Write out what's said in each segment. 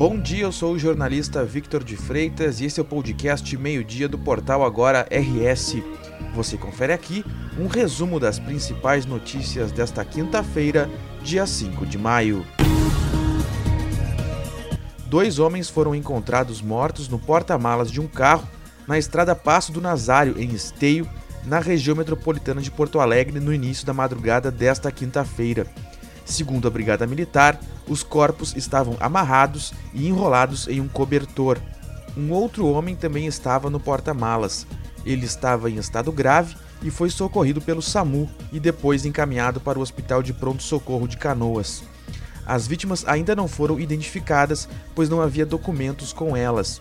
Bom dia, eu sou o jornalista Victor de Freitas e esse é o podcast Meio-Dia do portal Agora RS. Você confere aqui um resumo das principais notícias desta quinta-feira, dia 5 de maio. Dois homens foram encontrados mortos no porta-malas de um carro na estrada Passo do Nazário, em Esteio, na região metropolitana de Porto Alegre, no início da madrugada desta quinta-feira. Segundo a Brigada Militar, os corpos estavam amarrados e enrolados em um cobertor. Um outro homem também estava no porta-malas. Ele estava em estado grave e foi socorrido pelo SAMU e depois encaminhado para o Hospital de Pronto-Socorro de Canoas. As vítimas ainda não foram identificadas, pois não havia documentos com elas.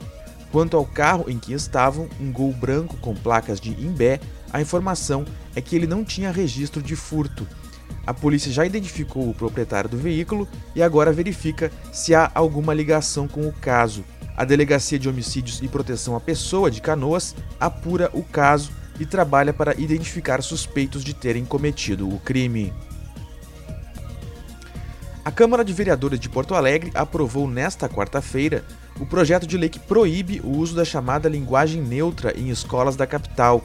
Quanto ao carro em que estavam, um Gol branco com placas de Imbé, a informação é que ele não tinha registro de furto. A polícia já identificou o proprietário do veículo e agora verifica se há alguma ligação com o caso. A Delegacia de Homicídios e Proteção à Pessoa de Canoas apura o caso e trabalha para identificar suspeitos de terem cometido o crime. A Câmara de Vereadores de Porto Alegre aprovou nesta quarta-feira o projeto de lei que proíbe o uso da chamada linguagem neutra em escolas da capital.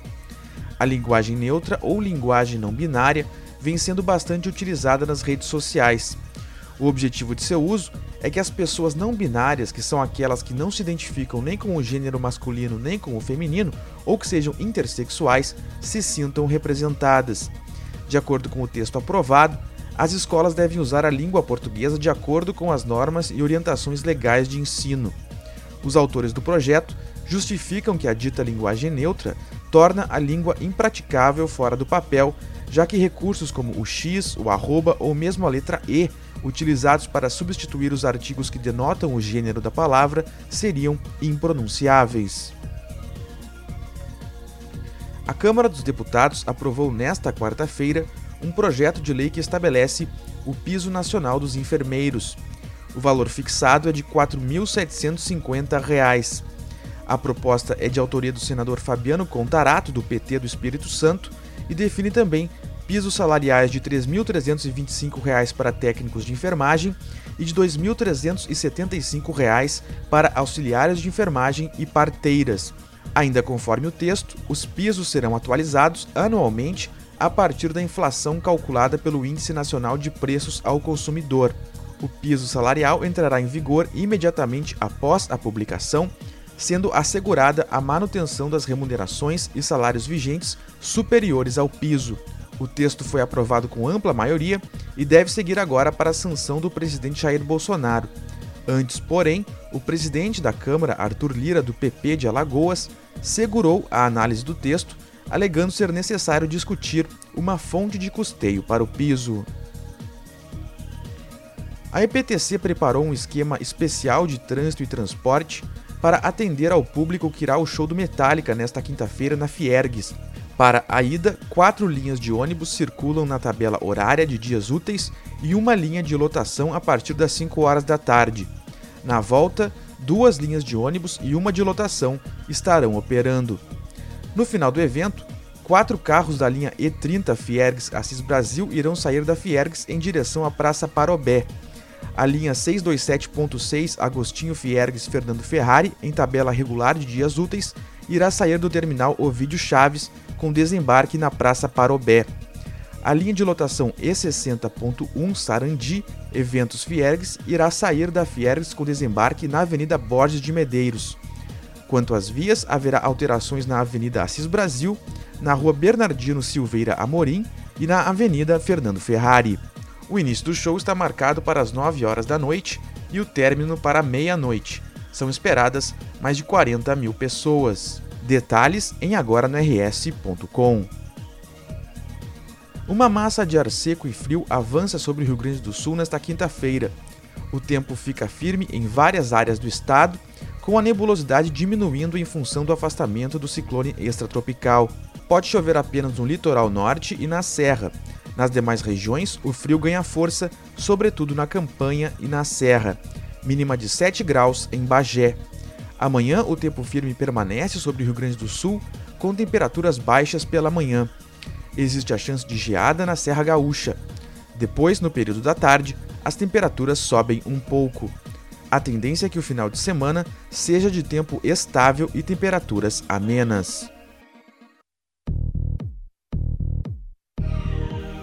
A linguagem neutra ou linguagem não binária vem sendo bastante utilizada nas redes sociais. O objetivo de seu uso é que as pessoas não binárias, que são aquelas que não se identificam nem com o gênero masculino nem com o feminino, ou que sejam intersexuais, se sintam representadas. De acordo com o texto aprovado, as escolas devem usar a língua portuguesa de acordo com as normas e orientações legais de ensino. Os autores do projeto justificam que a dita linguagem neutra torna a língua impraticável fora do papel já que recursos como o X, o arroba ou mesmo a letra E, utilizados para substituir os artigos que denotam o gênero da palavra, seriam impronunciáveis. A Câmara dos Deputados aprovou nesta quarta-feira um projeto de lei que estabelece o piso nacional dos enfermeiros. O valor fixado é de R$ 4.750. A proposta é de autoria do senador Fabiano Contarato, do PT do Espírito Santo, e define também pisos salariais de R$ 3.325 para técnicos de enfermagem e de R$ 2.375 para auxiliares de enfermagem e parteiras. Ainda conforme o texto, os pisos serão atualizados anualmente a partir da inflação calculada pelo Índice Nacional de Preços ao Consumidor. O piso salarial entrará em vigor imediatamente após a publicação, sendo assegurada a manutenção das remunerações e salários vigentes superiores ao piso. O texto foi aprovado com ampla maioria e deve seguir agora para a sanção do presidente Jair Bolsonaro. Antes, porém, o presidente da Câmara, Arthur Lira, do PP de Alagoas, segurou a análise do texto, alegando ser necessário discutir uma fonte de custeio para o piso. A EPTC preparou um esquema especial de trânsito e transporte para atender ao público que irá ao show do Metallica nesta quinta-feira na Fiergues, para a ida, quatro linhas de ônibus circulam na tabela horária de dias úteis e uma linha de lotação a partir das 5 horas da tarde. Na volta, duas linhas de ônibus e uma de lotação estarão operando. No final do evento, quatro carros da linha E30 Fiergs Assis Brasil irão sair da Fiergs em direção à Praça Parobé. A linha 627.6 Agostinho Fiergues Fernando Ferrari, em tabela regular de dias úteis, irá sair do terminal Ovídio Chaves com desembarque na Praça Parobé. A linha de lotação E60.1 Sarandi, Eventos Fiergues, irá sair da Fiergues com desembarque na Avenida Borges de Medeiros. Quanto às vias, haverá alterações na Avenida Assis Brasil, na Rua Bernardino Silveira Amorim e na Avenida Fernando Ferrari. O início do show está marcado para as 9 horas da noite e o término para meia-noite. São esperadas mais de 40 mil pessoas. Detalhes em agora no rs.com. Uma massa de ar seco e frio avança sobre o Rio Grande do Sul nesta quinta-feira. O tempo fica firme em várias áreas do estado, com a nebulosidade diminuindo em função do afastamento do ciclone extratropical. Pode chover apenas no litoral norte e na serra. Nas demais regiões, o frio ganha força, sobretudo na campanha e na serra. Mínima de 7 graus em Bagé. Amanhã, o tempo firme permanece sobre o Rio Grande do Sul, com temperaturas baixas pela manhã. Existe a chance de geada na Serra Gaúcha. Depois, no período da tarde, as temperaturas sobem um pouco. a tendência é que o final de semana seja de tempo estável e temperaturas amenas.